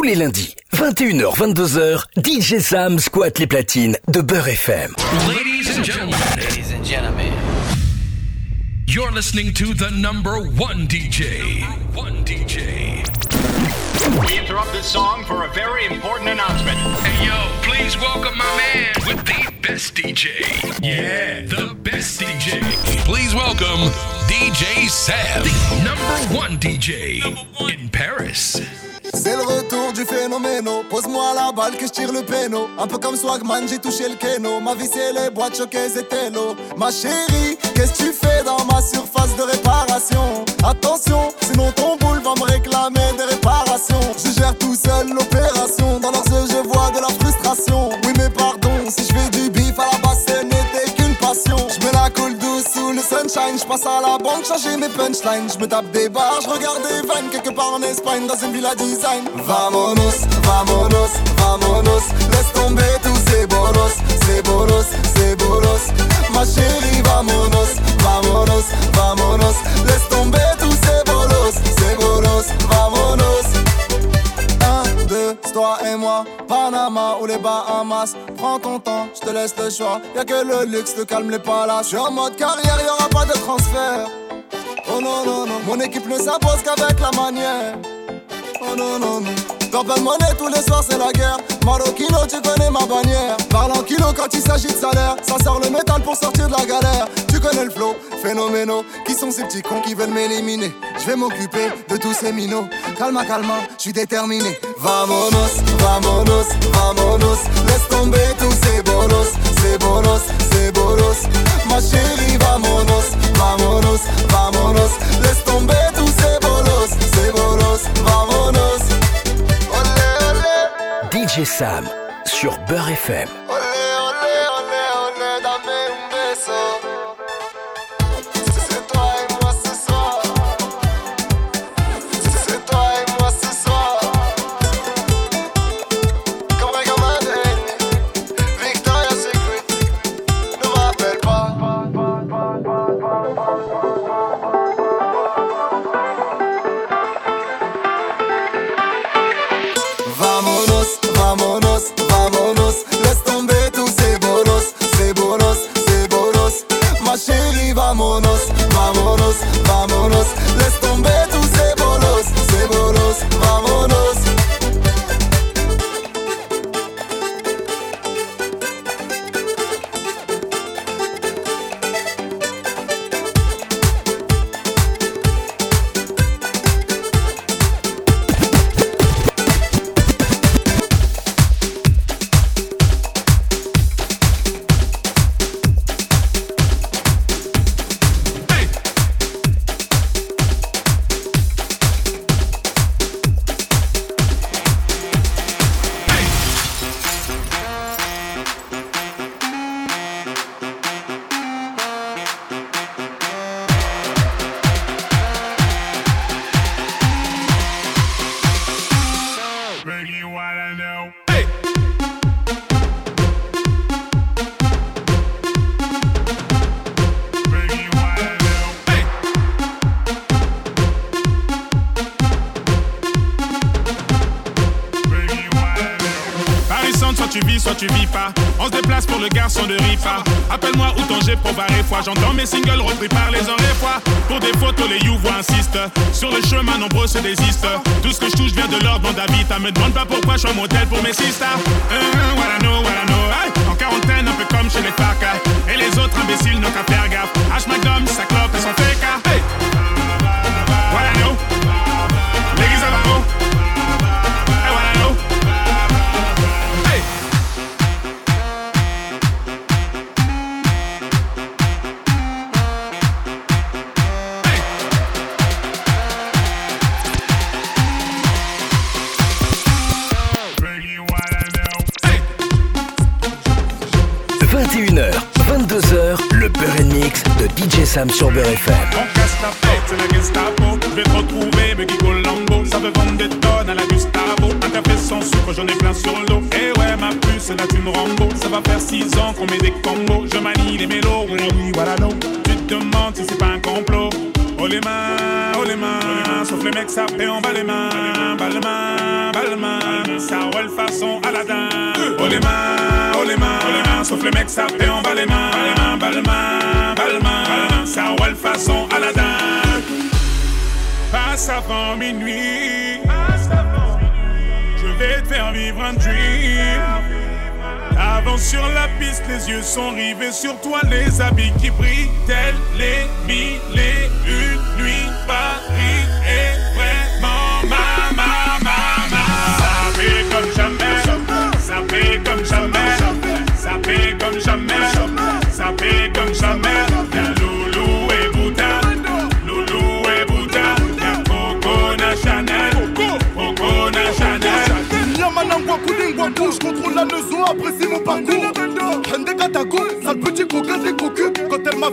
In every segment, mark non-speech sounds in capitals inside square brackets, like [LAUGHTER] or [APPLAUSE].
Tous les lundis, 21h-22h, DJ Sam squatte les platines de Beurre FM. Ladies and gentlemen. Ladies and gentlemen. You're listening to the number one DJ. One DJ. We interrupt this song for a very important announcement. Hey yo, please welcome my man with the best DJ. Yeah, the best DJ. Please welcome DJ Sam, the number one DJ in Paris. C'est le retour du phénoméno. Pose-moi la balle que je tire le péno. Un peu comme Swagman, j'ai touché le kéno. Ma vie, c'est les boîtes choquées et télo. Ma chérie, qu'est-ce que tu fais dans ma surface de réparation? Attention, sinon ton boule va me réclamer des réparations. Je gère tout seul l'opération. Dans leurs yeux, je vois de la frustration. Oui, mais pardon, si je fais du bif douce sous le sunshine. Je passe à la banque, changer mes punchlines. Je me tape des barres, je regarde des vannes quelque part en Espagne dans une villa design. Vamonos, vamonos, vamonos. Laisse tomber tous ces bolos, ces bolos, ces bolos. Ma chérie, vamonos, vamonos, vamonos. Laisse tomber tous ces bolos, ces bolos, vamonos. Toi et moi, Panama ou les Bahamas. Prends ton temps, je te laisse le choix. Y'a que le luxe, le calme, les palaces. Je suis en mode carrière, y'aura pas de transfert. Oh non, non, non, mon équipe ne s'impose qu'avec la manière. Oh non, non, non. Purple monnaie tous les soirs, c'est la guerre. Marokino, tu connais ma bannière. Parle en kilo quand il s'agit de salaire. Ça sort le métal pour sortir de la galère. Tu connais le flow, phénoménaux. Qui sont ces petits cons qui veulent m'éliminer Je vais m'occuper de tous ces minots. Calma, calma, je suis déterminé. Vamonos, vamonos, vamonos. Laisse tomber tous ces bolos, ces bolos, ces bolos. Ma chérie, vamonos, vamonos, vamonos. Laisse tomber tous ces bolos, ces bolos, vamonos. DJ Sam sur Beurre FM. Me demande pas pourquoi je suis un modèle pour mes Sam sur Beurre FM. On casse la fête, c'est la Gestapo. Je vais te retrouver, me Lambo. Ça veut vendre des tonnes à la Gustavo. Un café sans sucre, j'en ai plein sur le dos. Et ouais, ma puce, c'est une Rambo. Ça va faire 6 ans qu'on met des combos. Je manie les mélos, oui, oui, voilà, non. Tu te demandes si c'est pas un complot. Oh les mains, oh les mains, sauf les mecs fait en bas les mains, bas les mains, bas les mains, ça roule façon Aladdin. Oh les mains, oh les mains, sauf les mecs fait en bas les mains, Avant minuit, je vais te faire vivre un dream. Avance sur la piste, les yeux sont rivés sur toi, les habits qui brillent, tels les mille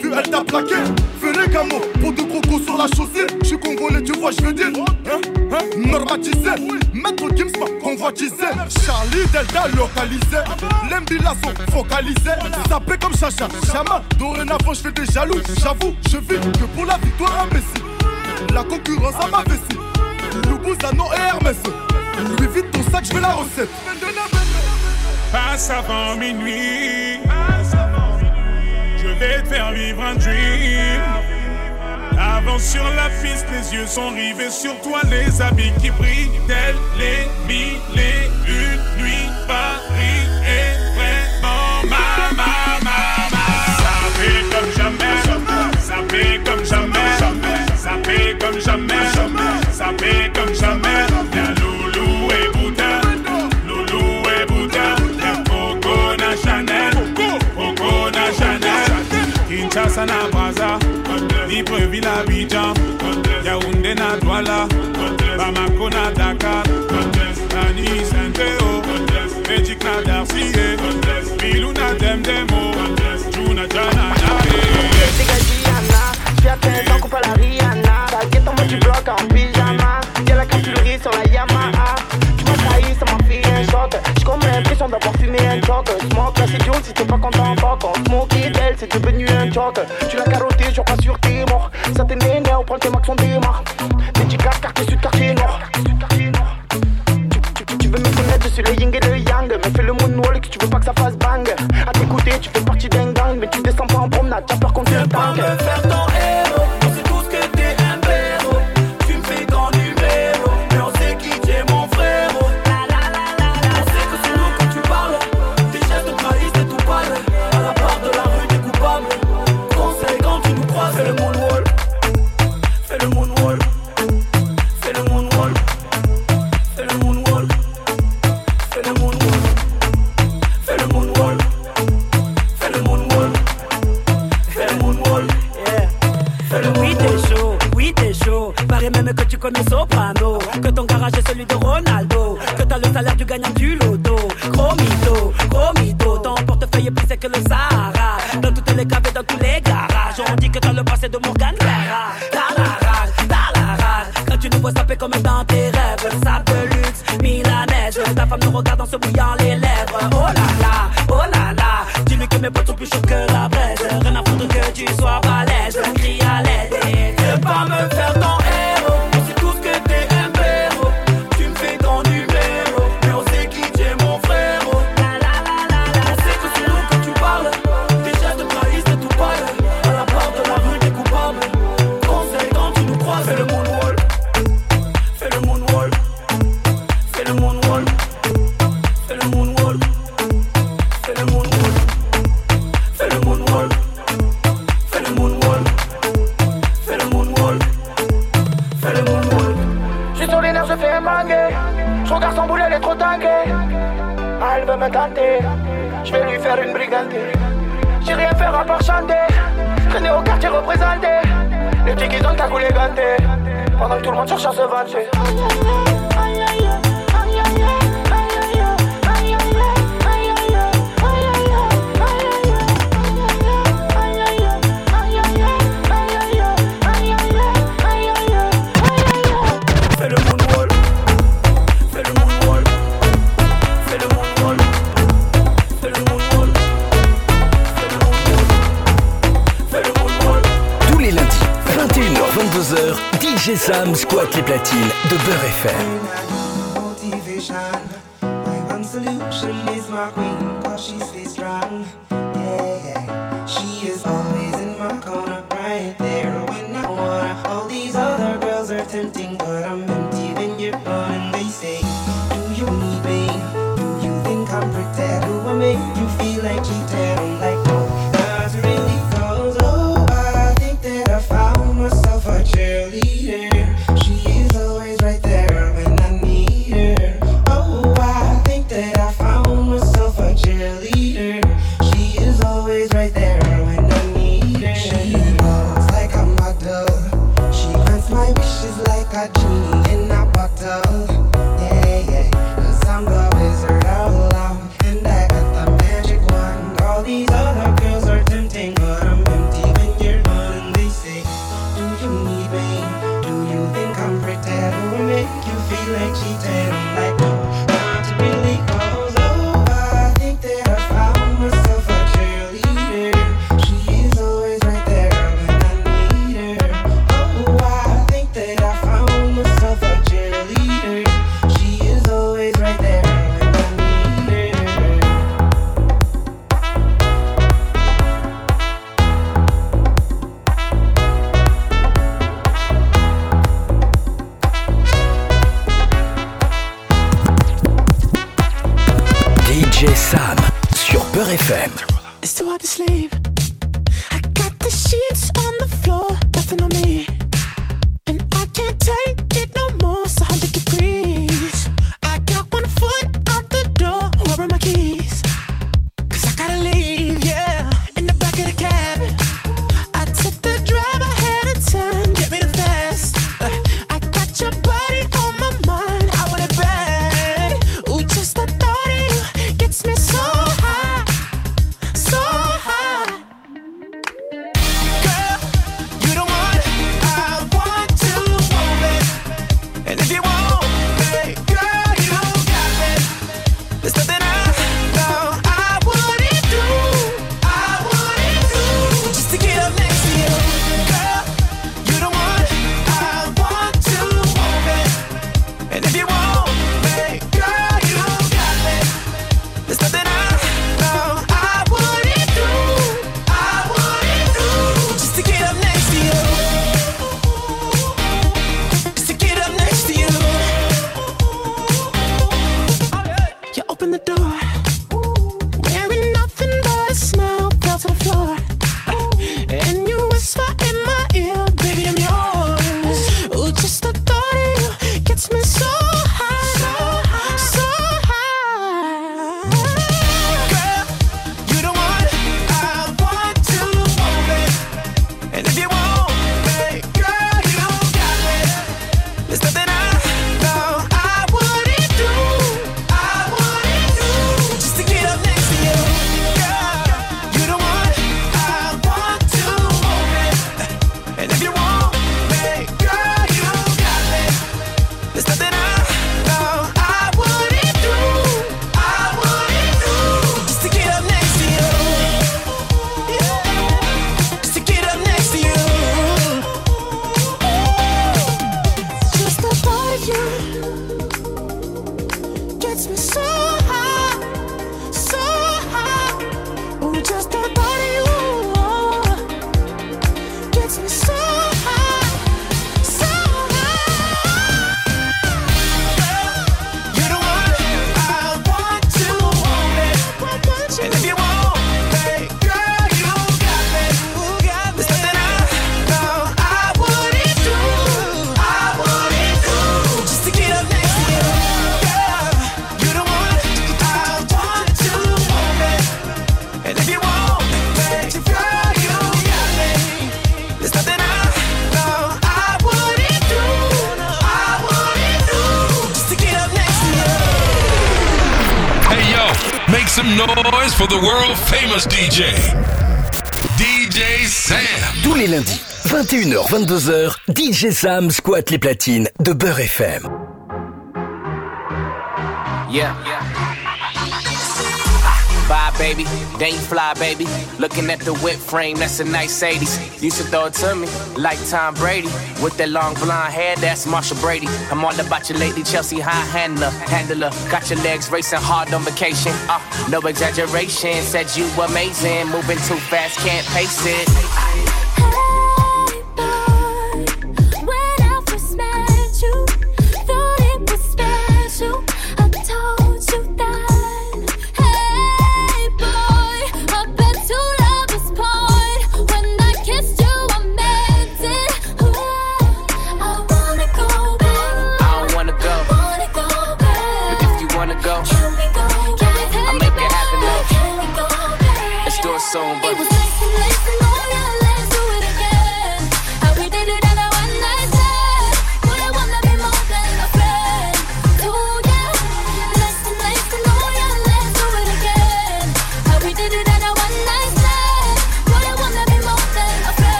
Vu, elle t'a plaqué. Fais les pour deux crocos sur la chaussée. Je suis congolais, tu vois, je veux dire. Hein, hein, normatisé. Maître Gims convoitisé. Charlie Delta localisé. L'embila sont focalisés. Sapé comme Chacha, Chama. Dorénavant, je fais des jaloux. J'avoue, je vis que pour la victoire imbécile. La concurrence à ma vessie. Loubouzanon et Hermès. Lui vite ton sac, je veux la recette. Passe avant minuit. Vais te faire un dream. Avance sur la piste, les yeux sont rivés sur toi, les habits qui brillent, tels les mille et une Libreville Abidjan, Yaoundé na Douala, Bamako na Dakar, Tani Saint-Théo, Magic na Darcy, Bilou na Demdemo, Juna Jana na Diana, je à 15 ans, coupe à la Rihanna. T'inquiète en mode du bloc en pyjama. Y'a la capillerie sur la Yamaha. Tu m'as trahi, ça m'a fait un choc. J'ai comme l'impression d'avoir fumé un choc. Smoke, c'est Jones, si t'es pas content. On smoke d'elle, c'est devenu un choc. Tu l'as carotté, je crois sur prends tes max, on démarre. Dédicace, quartier sud, quartier nord. Tu- tu- Tu veux me connaître, je suis le yin et le yang. Mais fais le moonwalk, tu veux pas que ça fasse bang. À t'écouter, tu fais partie d'un gang. Mais tu descends pas en promenade, t'as peur qu'on te tank. Dans tous les garages. On dit que t'as le passé de Morgan Lara. T'as la rage, t'as la rage. Quand tu nous vois saper comme dans tes rêves. Sable de luxe, milanaise. Ta femme nous regarde en se bouillant les lèvres. Oh là là, oh là là. Dis-lui que mes potes sont plus chauds que la braise. Rien à foutre que tu sois balèze. DJ Sam squatte les platines de Beurre et FM. DJ. DJ Sam. Tous les lundis, 21h-22h, DJ Sam squatte les platines de Beurre FM. Yeah. baby. Then you fly, baby. Looking at the whip frame, that's a nice 80s. Used to throw it to me like Tom Brady. With that long blonde hair, that's Marsha Brady. I'm all about you lately, Chelsea high handler. Handler, got your legs racing hard on vacation. Uh, no exaggeration, said you amazing. Moving too fast, can't pace it.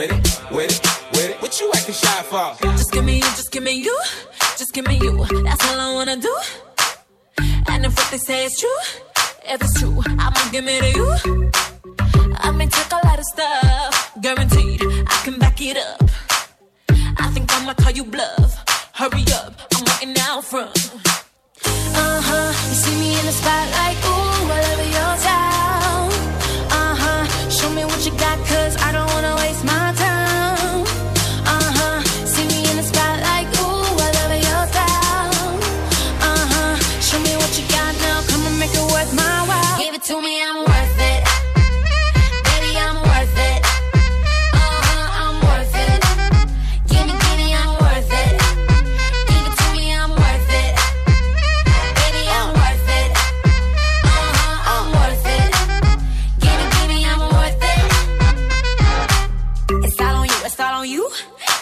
with it, with it, with it. What you acting shy for? Just give me you, just give me you, just give me you. That's all I wanna do. And if what they say is true, if it's true, I'ma give it to you. I may take a lot of stuff, guaranteed. I can back it up. I think I'ma call you bluff. Hurry up, I'm waiting out front. Uh huh, you see me in the spotlight, ooh.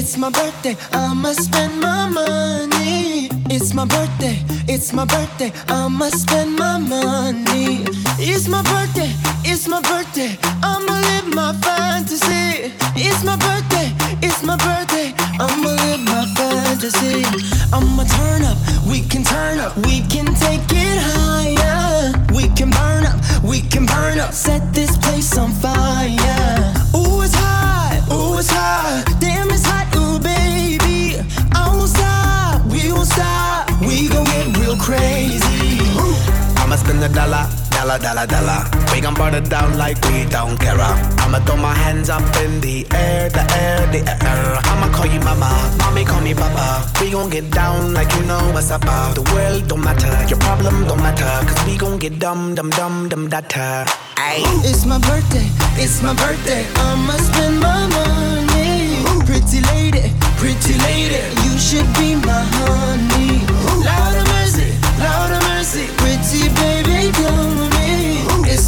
It's my birthday, I'ma spend my money. It's my birthday, it's my birthday, I'ma spend my money. It's my birthday, it's my birthday, I'ma live my fantasy. It's my birthday, dollar, dollar. We gon' burn it down like we don't care. I'ma throw my hands up in the air, the air, the air. I'ma call you mama, mommy call me papa. We gon' get down like you know what's up. The world don't matter, your problem don't matter. Cause we gon' get dumb, dumb, dumb, dumb, data. Ayy. It's my birthday, it's my birthday. I'ma spend my money. Pretty lady, pretty lady, you should be my honey.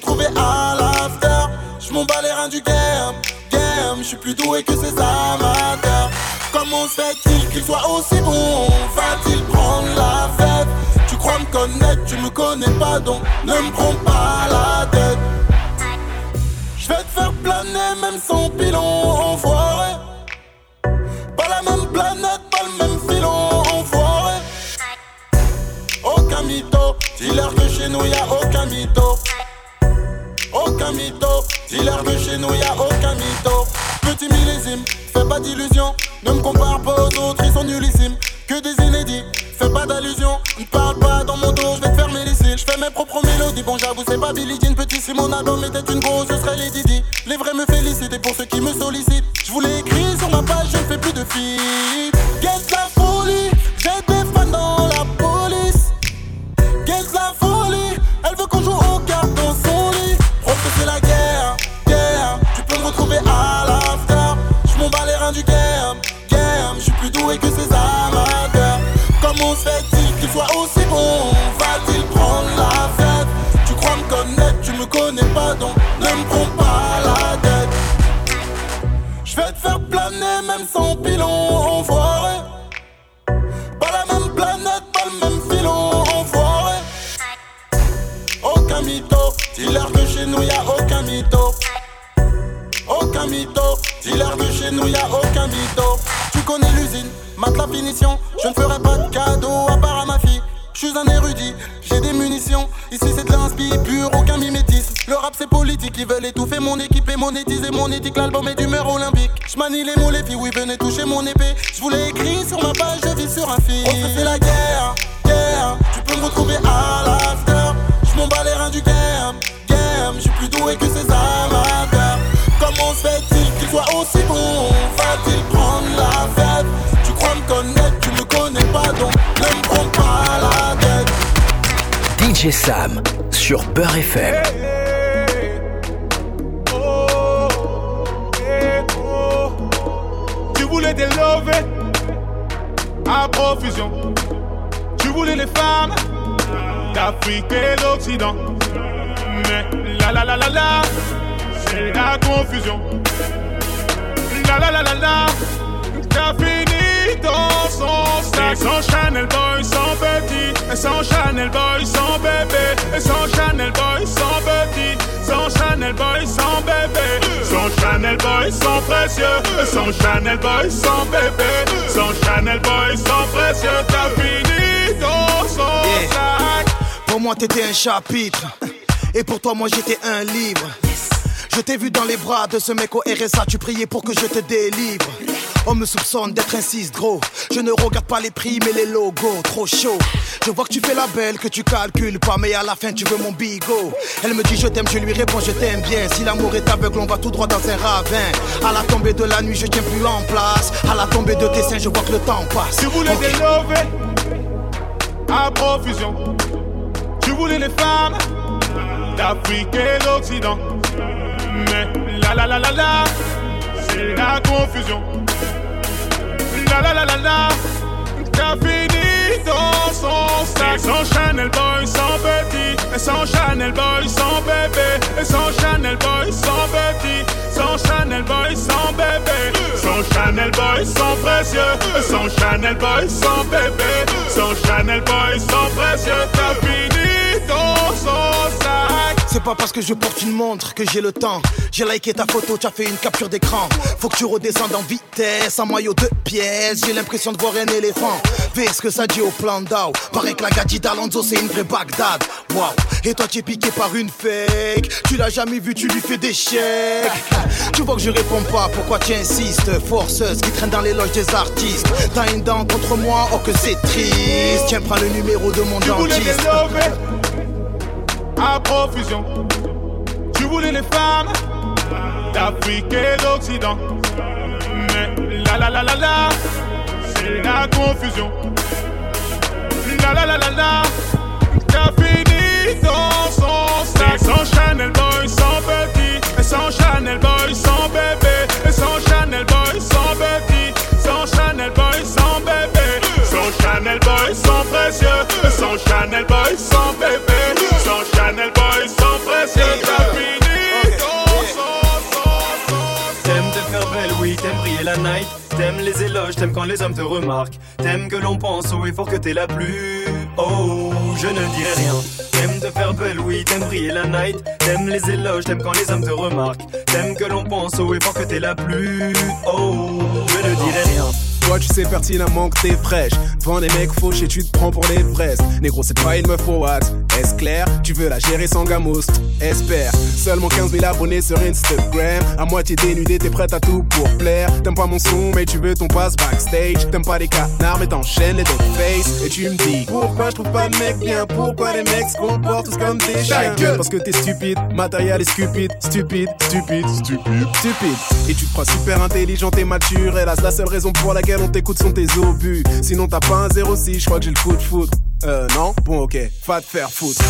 Retrouver à l'after. Je m'en bats les reins du game, game. Je suis plus doué que ces amateurs. Comment se fait-il qu'il soit aussi bon Va-t-il prendre la fête? Tu crois me connaître, tu me connais pas donc ne me prends pas la tête. Je vais te faire planer même sans pilon, enfoiré. Pas la même planète, pas le même filon, enfoiré. Aucun mytho, dis-leur que chez nous y a aucun mytho. Aucun mytho, dis-leur que chez nous y a aucun mytho. Petit millésime, fais pas d'illusions, ne me compare pas aux autres, ils sont nullissimes. Que des inédits, fais pas d'allusion, ne parle pas dans mon dos, je vais te fermer les cils. Je fais mes propres mélodies, bon j'avoue c'est pas Billie Jean, petit si mon album était une grosse, ce serait les Didi. Les vrais me félicitent pour ceux qui me sollicitent, je voulais écrire sur ma page, je ne fais plus de filles. Get la folie, j'ai des fans dans la police. Get la folie, sans pilon, enfoiré. Pas la même planète, pas le même filon, enfoiré. Aucun mytho, dis-leur que chez nous y a aucun mytho. Aucun mytho, dis-leur que chez nous y a aucun mytho. Tu connais l'usine, mate la finition. Je ne ferai pas de cadeau à part. Je suis un érudit, j'ai des munitions. Ici c'est de l'inspi pur, aucun mimétisme. Le rap c'est politique, ils veulent étouffer mon équipe et monétiser mon éthique. L'album est d'humeur olympique. Je manie les mots, les filles, oui, venez toucher mon épée. Je voulais écrire sur ma page, je vis sur un fil. Se fait la guerre, guerre. Tu peux me retrouver à l'after. Je m'en bats les reins du game, game. Je suis plus doué que ces amateurs. Comment se fait-il qu'il soit aussi DJ Sam sur Beurre FM. Tu voulais des lovés à profusion. Tu voulais les femmes d'Afrique et d'Occident. Mais la la la la la, c'est la confusion. La la la la la, t'as dans son sac. Et sans Chanel Boy, sans petit. Et sans Chanel Boy, sans bébé. Et sans Chanel Boy, sans petit. Sans Chanel Boy, sans Chanel boy sont précieux. Sans Chanel boy sans bébé. Sans Chanel boy sans précieux. T'as fini ton son sac. Pour moi, t'étais un chapitre. Et pour toi, moi, j'étais un livre. Je t'ai vu dans les bras de ce mec au RSA, tu priais pour que je te délivre. On me soupçonne d'être un 6 gros. Je ne regarde pas les prix, mais les logos, trop chaud. Je vois que tu fais la belle, que tu calcules pas, mais à la fin tu veux mon bigot. Elle me dit je t'aime, je lui réponds je t'aime bien. Si l'amour est aveugle, on va tout droit dans un ravin. À la tombée de la nuit, je tiens plus en place. À la tombée de tes seins, je vois que le temps passe. Tu voulais Ok. des lovés à profusion. Tu voulais les femmes d'Afrique et d'Occident. Mais la la la la la, c'est la confusion. La la la la t'as fini dans son sans Chanel boy, sans petit. Et sans Chanel boy, sans bébé. Et sans Chanel boy, sans petit. Sans Chanel boy, sans bébé. Sans Chanel boy, sans précieux. Sans Chanel boy, sans bébé. Sans Chanel boy, sans précieux. T'as fini dans son. C'est pas parce que je porte une montre que j'ai le temps. J'ai liké ta photo, tu as fait une capture d'écran. Faut que tu redescendes en vitesse, en maillot de pièces. J'ai l'impression de voir un éléphant. Fais ce que ça dit au plan d'Ao. Paraît que la gadji d'Alonso c'est une vraie Bagdad. Waouh. Et toi tu es piqué par une fake. Tu l'as jamais vu, tu lui fais des chèques. [LAUGHS] Tu vois que je réponds pas, pourquoi tu insistes? Forceuse qui traîne dans les loges des artistes. T'as une dent contre moi, oh que c'est triste. Tiens, prends le numéro de mon Tu dentiste. À profusion. Tu voulais les femmes d'Afrique et d'Occident. Mais la la la la la, c'est la confusion. La la la la la, t'as fini dans son sac. Et sans Chanel boy, sans petit. Et sans Chanel boy, sans bébé. Et sans Chanel boy, sans petit. Sans Chanel boy, sans bébé. Sans Chanel boy, sans précieux. Et sans Chanel boy, sans bébé. La night. T'aimes les éloges, t'aimes quand les hommes te remarquent. T'aimes que l'on pense au effort que t'es la plus. Oh, je ne dirai rien. T'aimes te faire belle, oui, t'aimes briller la night. T'aimes les éloges, t'aimes quand les hommes te remarquent. T'aimes que l'on pense au effort que t'es la plus. Oh, je ne dirai rien. Toi tu sais pertinemment que t'es fraîche. Devant des mecs fauchés tu te prends pour les fraises Négro c'est pas une meuf au what? Est-ce clair? Tu veux la gérer sans gamos Espère. Seulement 15 000 abonnés sur Instagram. À moitié dénudé t'es prête à tout pour plaire. T'aimes pas mon son mais tu veux ton passe backstage. T'aimes pas les canards mais t'enchaînes les dog face. Et tu me dis Pourquoi je trouve pas de mec bien? Pourquoi les mecs se comportent tous comme des chiens? Parce que t'es stupide. Matériel est stupide. Stupide. Stupide. Stupide. Stupide. Et tu te crois super intelligent et mature Hélas la seule raison pour laquelle on t'écoute sont tes obus Sinon t'as pas un 06 Je crois que j'ai le coup de foudre Euh non? Bon ok Va te faire foutre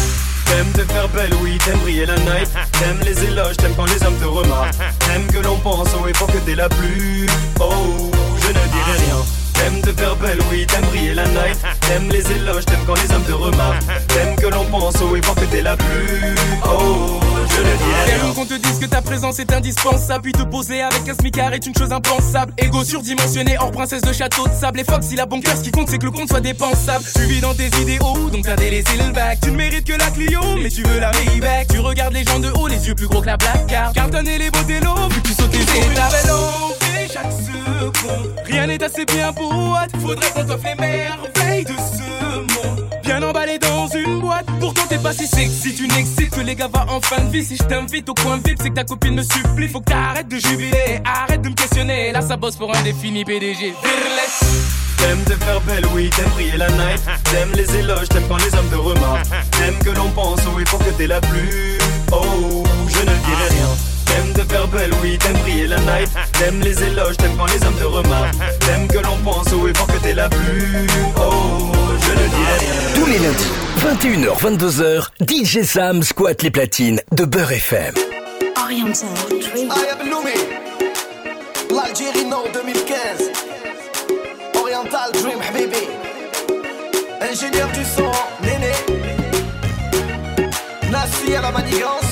T'aimes te faire belle, oui, t'aimes briller la night. T'aimes les éloges, t'aimes quand les hommes te remarquent. T'aimes que l'on pense au effort que t'es la plus. Oh, je ne dirai rien. T'aimes te faire belle, oui, t'aimes briller la night. T'aimes les éloges, t'aimes quand les hommes te remarquent. T'aimes que l'on pense au effort que t'es la plus. Oh, je dirai rien. T'aimes qu'on te dise que ta présence est indispensable Puis te poser avec un smicard est une chose impensable Ego surdimensionné hors princesse de château de sable Et Fox il a bon cœur ce qui compte c'est que le compte soit dépensable Tu vis dans tes idéaux donc t'as délaissé le bac Tu ne mérites que la Clio mais tu veux la Maybach Tu regardes les gens de haut les yeux plus gros que la black Carton et les beaux vu que tu sautes tes et chaque seconde Rien n'est assez bien pour what Faudrait qu'on t'offre les merveilles de ce monde. Bien emballé dans une boîte. Pourtant t'es pas si sexy. Tu n'excites que les gars va en fin de vie. Si je t'invite au coin VIP c'est que ta copine me supplie. Faut que t'arrêtes de jubiler. Arrête de me questionner. Là ça bosse pour un défini PDG Virless T'aimes te faire belle, oui, t'aimes briller la night. T'aimes les éloges, t'aimes quand les hommes te remarquent. T'aimes que l'on pense au effort que t'es la plus. Night. T'aimes les éloges, t'aimes quand les hommes te remarquent. T'aimes que l'on pense au effort que t'es la plus. Oh, je dirai rien. Tous les lundis, 21h, 22h, DJ Sam squatte les platines de Beurre FM. Oriental Dream. I am Lumi. L'Algérie Nord 2015. Oriental Dream, Habibi. Ingénieur du son, Néné. Nassi à la manigance.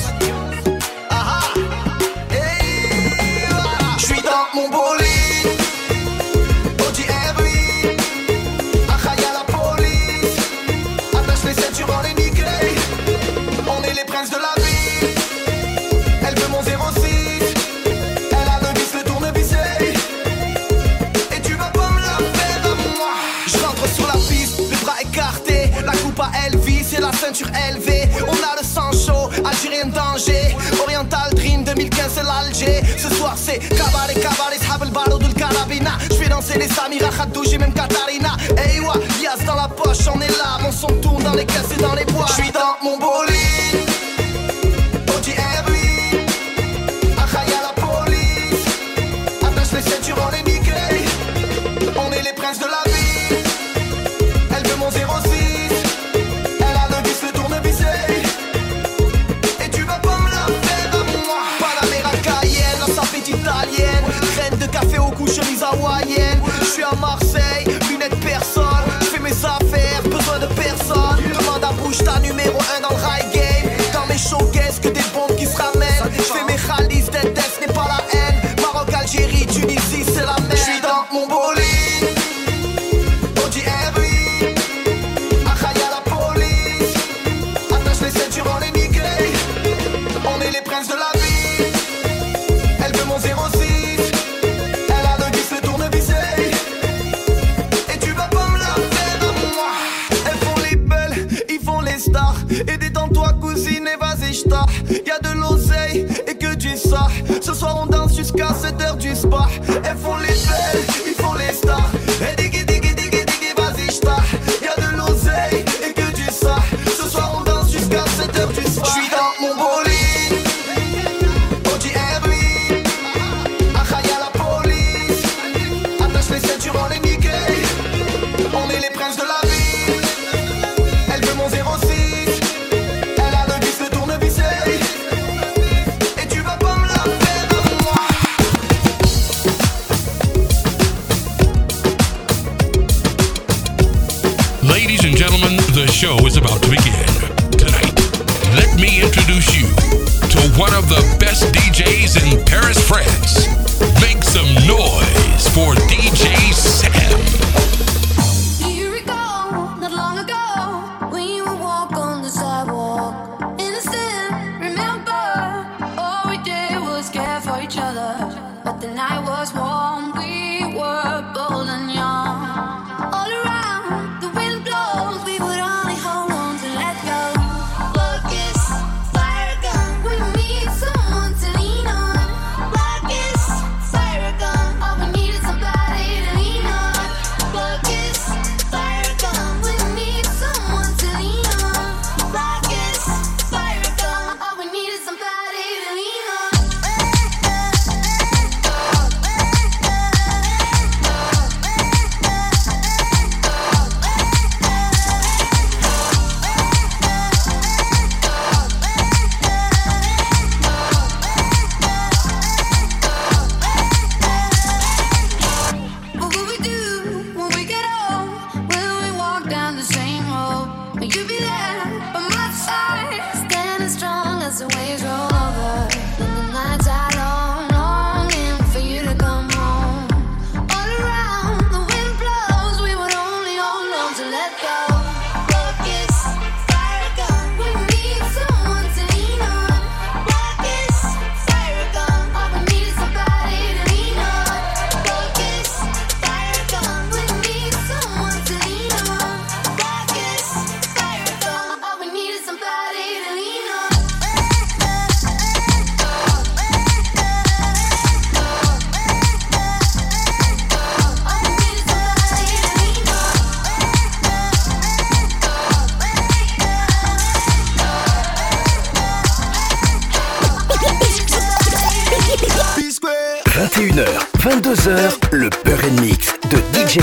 Oriental Dream 2015 l'Alger. Ce soir c'est cabaret cabaret S'hab le barreau carabina Je vais danser les Samira Khadouj et même Katarina. Eywa, Diaz dans la poche on est là. Mon son tourne dans les caisses et dans les bois jusqu'à 7h du spa show is about to begin. could be like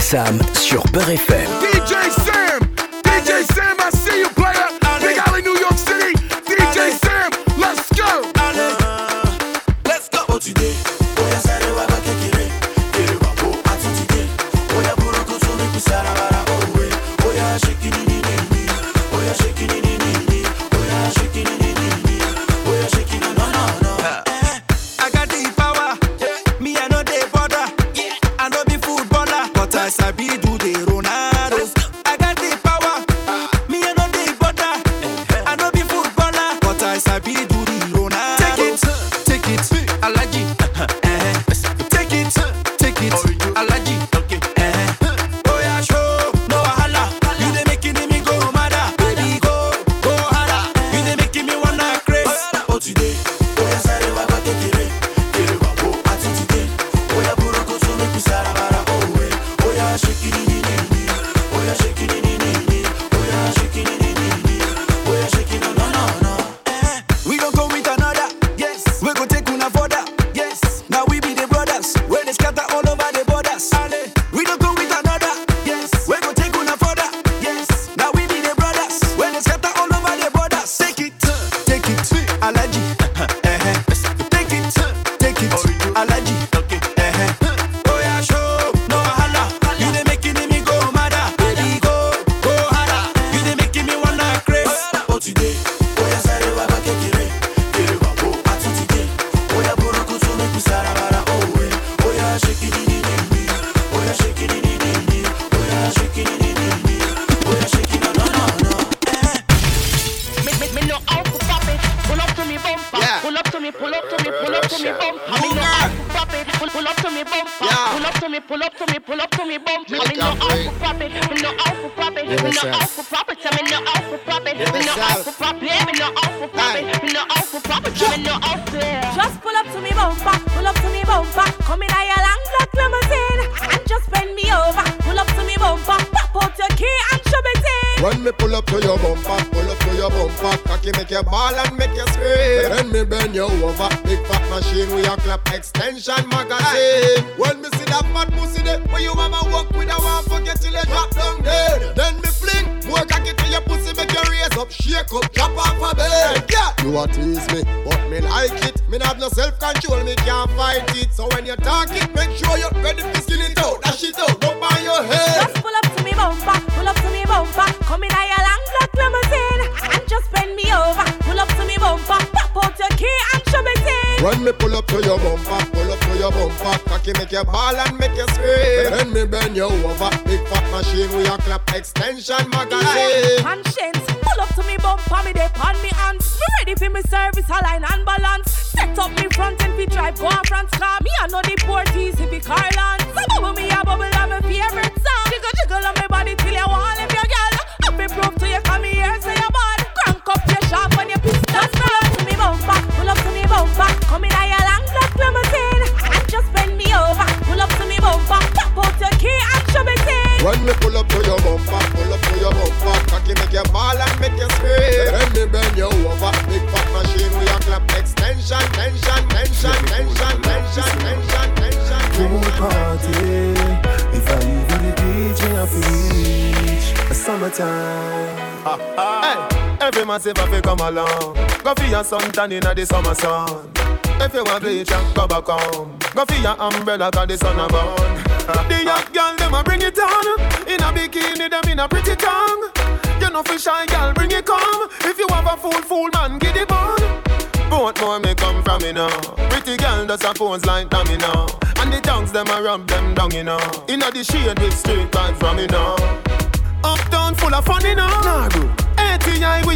Sam sur Peur FM. Me, pull up to me, pull up to me, bump. I mean, no out for pop it. Pull, pull up to me, bump. Pull up to me, pull up to me, pull up to me, bump. I mean, no out for pop it. Me no out for pop it. Me no out for pop it. I mean, no out for pop it. Me no out for pop it. Me no out for pop it. Me no out for pop it. I mean, no out there. Just pull up to me bumper, pull up to me bumper. Come When me pull up to your bumper, pull up to your bumper, cocky make you ball and make you scream. Then me bend you over, big fat machine with your clap extension magazine. When me see that fat pussy there, where you mama walk with a one forget till you drop down dead. Then me fling more cocky to your pussy, make you raise up, shake up, drop off a bed. Yeah, you a tease me, but me like it. Me not have no self control, me can't fight it. So when you talk it, make sure you're ready to skin it out, dash it out, go by your head. When me pull up to your bumper, pull up to your bumper, cocky make you ball and make you scream. Then me bend you over, big fat machine with your clap extension magazine. Conscience, pull up to me bumper, me dey on me hands. Me ready for me service, align and balance. Set up me front end, we drive go on France car. Me I know the port easy, be Carland. So bubble me a bubble, I'm my along. Go for your suntan inna the summer sun. If you want bleach go back home. Go for your umbrella 'cause the sun a burn. [LAUGHS] The young girl them a bring it on. In a bikini them in a pretty tongue. You know for shy girl bring it come. If you have a fool fool man get it on. Both more may come from me now. Pretty girl does a pose like dummy now. And the tongues them a rub them down you know. Inna the shade with straight vibes from me now. Uptown full of fun, you know. Nah.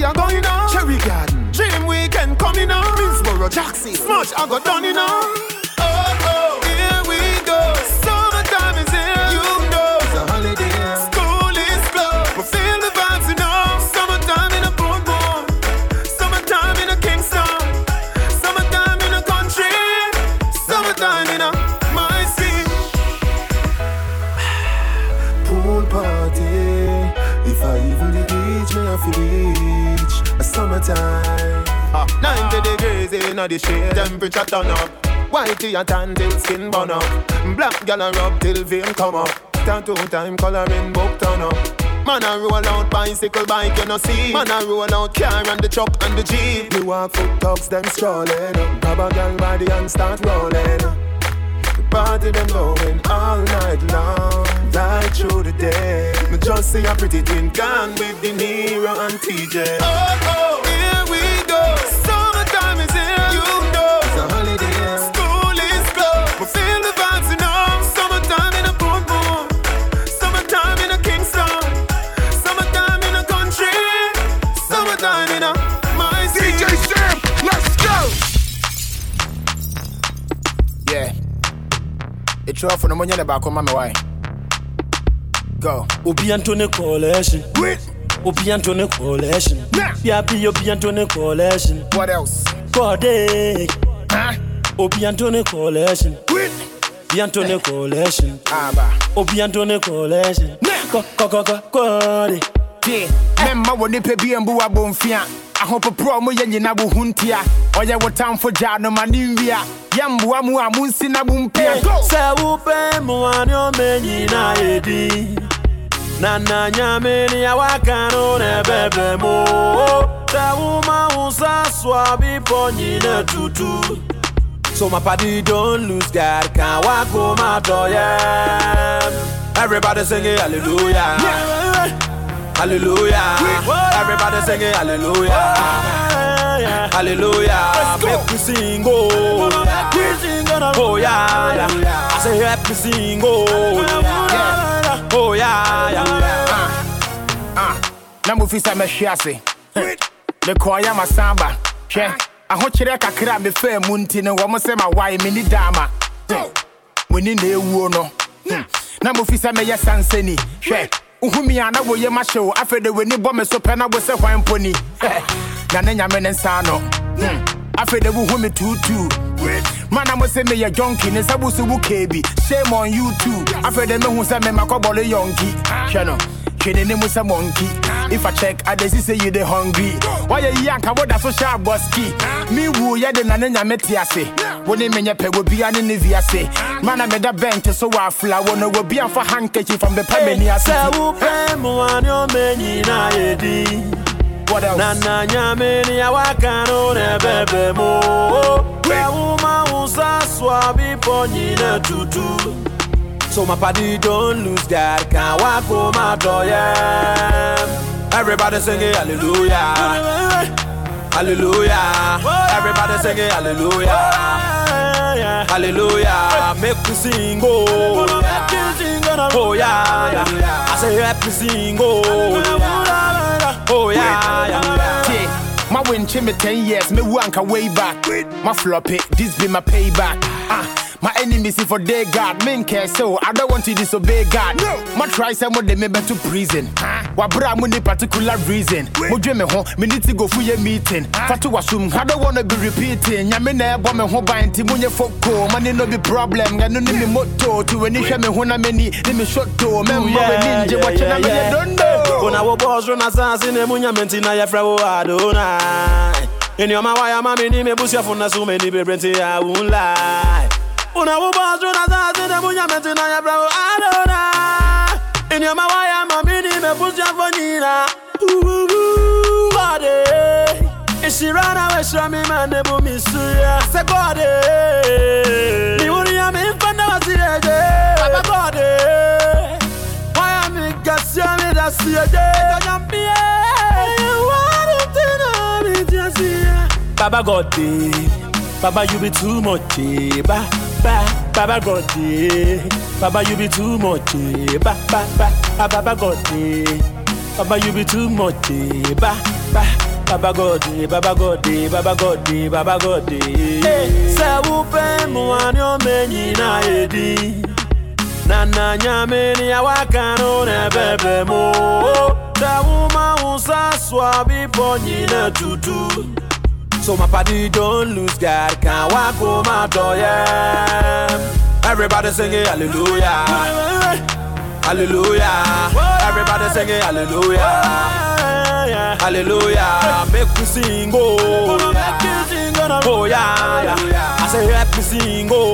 We are going on. Cherry Garden. Dream Weekend coming on. Minsboro, Jackson. Smush, I got done, you beach, me I feel reach a summertime. Ah, 90 degrees in the shade, temperature turn up. Whitey and tan till skin burn up. Black gal a rub till vein come up. Tattoo time coloring book turn up. Man a roll out bicycle bike you no see. Man a roll out car and the truck and the jeep. You walk foot tops, them strolling. Up. Grab a gal body and start rolling. The party them going all night long, right through the day. Me just see a pretty twin gone with De Niro and TJ. Oh, oh, here we go. ɛtwerɛfo no monyɛ ne baako ma me wae go obi anto ne collection obi anto ne collection biabi obi anto ne collection what else kɔde huh? obi anto ne collection obi anto ne Nah. obi anto ne collection kɔkɔkɔ kɔde mɛmma wɔ nipa bi ambu wabɔ mfia Ahopoprɔ mo yɛ nyina wo ho ntia. Ɔyɛ wo tamfo gya no ma ne nwia. Yɛmboa mu a monsi na mo mpia. Sɛ wopɛ mmoa ne ɔma nyinaa yɛdi na na nyame ne awaka no na ɛbɛbrɛ mu sɛ woma wo sa so a bepɔ nyina tutu So my party don't lose God, can't walk home my door, yeah. Everybody singing hallelujah. Hallelujah. Everybody singing hallelujah. Hallelujah. Make me sing, oh. Oh, yeah, yeah. I say, help me sing, oh. Yeah. Oh, yeah, yeah. Ah, na mufi sɛ mɛhwe ase mekɔɔ yɛ masamba hwɛ ahokyerɛ kakra a mefaa mu nti no wɔm sɛ mawae menni daama muni na ewuo no Hmm. na mofi sɛ mɛyɛ sansani hwɛ wohu mi a na woyɛ mahyew afei de w'ani bɔ me so pɛ na wo sɛ hwan mpo ni Hɛ, na ne nyame ne nsa no Hmm. afei de wohu me tuutuu mana mo sɛ meyɛ jonki ne bo so wo keebi shame on you too. Afei de mehu sɛ memakɔbɔle yɔnki hwɛ no Kidding him with a monkey. If I check, I just say you the hungry. Why you yank? I would so sharp busky. Me woo, yeah, the nana metiase. When they menya peg will be an inviase. Man, I made a bank bench so I flower. No, will be for handkerchief from the Pamania. Sawu Pamuano Menina Edi. What else? Nana Yamini, I can't own a baby more. Where woman was a swabby pony tutu. So my party don't lose God, can't walk home out Everybody singing hallelujah, hallelujah. Everybody singing hallelujah, hallelujah. Make me sing oh, oh yeah, yeah. I say help me sing oh, oh yeah, yeah. Yeah, my win me 10 years, me wanka way back. My flop it, this be my payback. Ah. My enemies see for day God, men care so I don't want to disobey God. No. My try some of them to prison. Huh? Wabra mo ni particular reason. Mo dwe me ho, me need to go for your meeting. Fatu wasum, I don't wanna be repeating. Nya me na ebo me ho ban ti munye foko. Money no be problem, nga no ni me moto. To any hwe me ho na me ni, ni me shot to. Me mba we ninja, watch na me don't know. Una wo boss run assassin e munya menti na ya fra wo Adonai. In your mawaya mami ni me busia funa so many be brenti I won't lie. Una ubazi unazazide munyameti na adona in Inye mawaya mami ni mamini mepusha fonina Bade Ishirana wesha misu ya. Se bade Niuri ya mifanda wasieje Baba bade Waya mi gasi ya mi migasya midasieje Eto nyambie Warutina mijasia Baba God, eh. Baba you be too much, eh, Baba Ba ba Baba God. Baba you be too much eh. Ba ba ba Ah, Baba God eh. Baba you be too much eh. Ba ba Baba God eh. Baba God eh. Baba God eh. Baba God eh. Say wo pe mo ani o me nyina edi na na nyame ni awaka no na bebe mo da woma usa swabi po nyina tutu so my party don't lose God can't walk home out yeah everybody singing hallelujah hallelujah everybody singing hallelujah hallelujah make me sing oh oh yeah, yeah. I say help me sing oh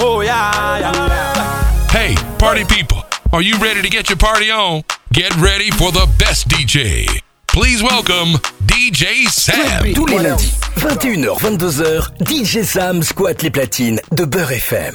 oh yeah, yeah. Hey, party people, are you ready to get your party on? Get ready for the best DJ. Please welcome DJ Sam. Tous les lundis, 21h, 22h, DJ Sam squatte les platines de Beurre FM.